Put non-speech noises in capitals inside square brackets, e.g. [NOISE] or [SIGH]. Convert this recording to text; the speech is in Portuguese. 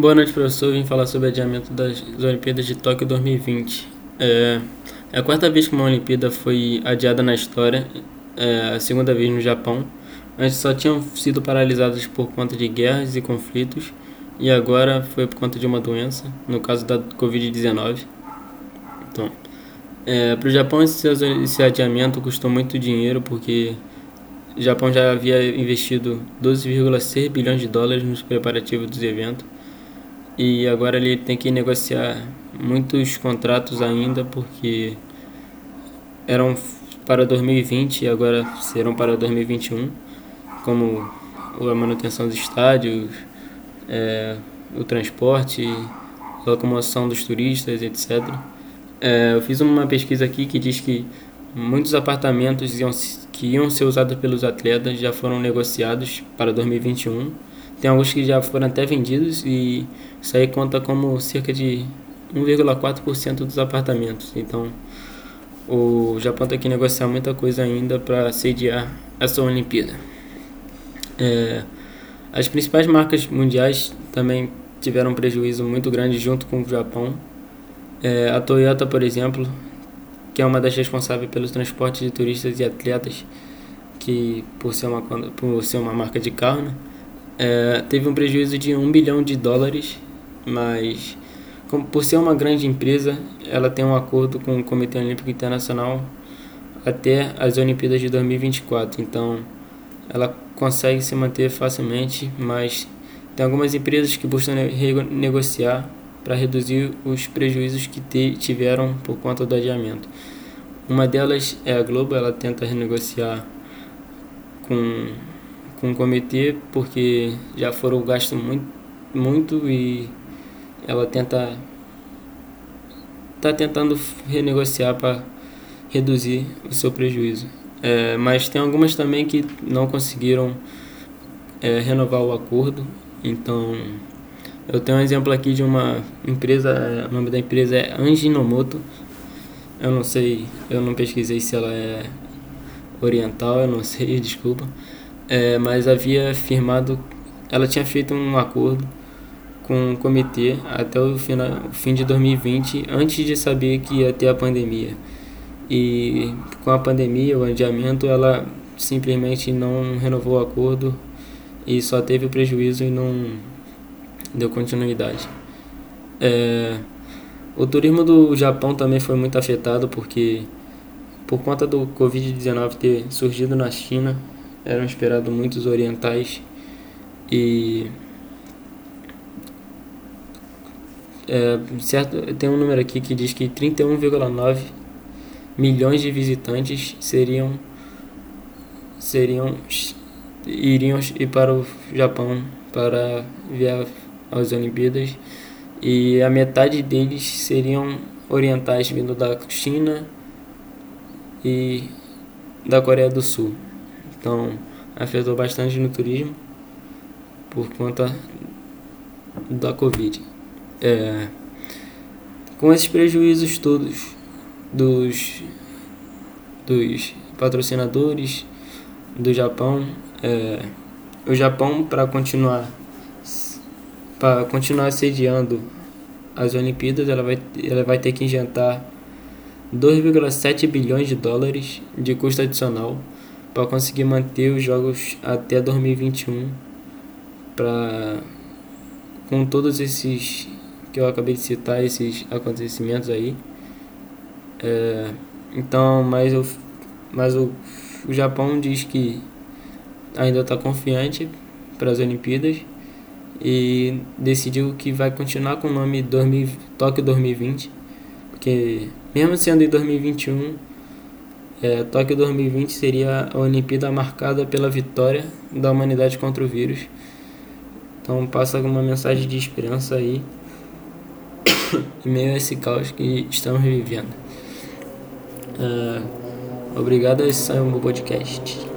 Boa noite, professor. Vim falar sobre o adiamento das Olimpíadas de Tóquio 2020. É, é a quarta vez que uma Olimpíada foi adiada na história, é a segunda vez no Japão. Antes só tinham sido paralisadas por conta de guerras e conflitos, e agora foi por conta de uma doença, no caso da Covid-19. Então, é, para o Japão, esse, esse adiamento custou muito dinheiro, porque o Japão já havia investido 12,6 bilhões de dólares nos preparativos dos eventos e agora ele tem que negociar muitos contratos ainda porque eram para 2020 e agora serão para 2021, como a manutenção dos estádios, é, o transporte, a locomoção dos turistas, etc. É, eu fiz uma pesquisa aqui que diz que muitos apartamentos iam, que iam ser usados pelos atletas já foram negociados para 2021 tem alguns que já foram até vendidos e isso aí conta como cerca de 1,4% dos apartamentos. Então, o Japão tem que negociar muita coisa ainda para sediar essa Olimpíada. É, as principais marcas mundiais também tiveram um prejuízo muito grande junto com o Japão. É, a Toyota, por exemplo, que é uma das responsáveis pelo transporte de turistas e atletas, que por ser uma, por ser uma marca de carro, né, é, teve um prejuízo de 1 bilhão de dólares, mas como, por ser uma grande empresa, ela tem um acordo com o Comitê Olímpico Internacional até as Olimpíadas de 2024. Então, ela consegue se manter facilmente, mas tem algumas empresas que buscam negociar para reduzir os prejuízos que tiveram por conta do adiamento. Uma delas é a Globo, ela tenta renegociar com com o comitê porque já foram gastos muito, muito e ela tenta tá tentando renegociar para reduzir o seu prejuízo. É, mas tem algumas também que não conseguiram é, renovar o acordo. Então, eu tenho um exemplo aqui de uma empresa, o nome da empresa é Anjinomoto. Eu não sei, eu não pesquisei se ela é oriental, eu não [LAUGHS] sei, desculpa é, mas havia firmado, ela tinha feito um acordo com o comitê até o, final, o fim de 2020, antes de saber que ia ter a pandemia. E com a pandemia, o adiamento, ela simplesmente não renovou o acordo e só teve prejuízo e não deu continuidade. É, o turismo do Japão também foi muito afetado porque por conta do Covid-19 ter surgido na China, eram esperados muitos orientais e é, certo tem um número aqui que diz que 31,9 milhões de visitantes seriam seriam iriam ir para o Japão para ver as Olimpíadas e a metade deles seriam orientais vindo da China e da Coreia do Sul. Então, afetou bastante no turismo por conta da Covid. É, com esses prejuízos todos dos, dos patrocinadores do Japão, é, o Japão para continuar para continuar sediando as Olimpíadas, ela vai, ela vai ter que injetar 2,7 bilhões de dólares de custo adicional para conseguir manter os jogos até 2021 para com todos esses que eu acabei de citar esses acontecimentos aí. É, então mas o mas o, o Japão diz que ainda está confiante para as Olimpíadas e decidiu que vai continuar com o nome 2000, Tóquio 2020 porque mesmo sendo em 2021 é, Tóquio 2020 seria a Olimpíada marcada pela vitória da humanidade contra o vírus. Então passa alguma mensagem de esperança aí [COUGHS] em meio a esse caos que estamos vivendo. É, obrigado, esse é o podcast.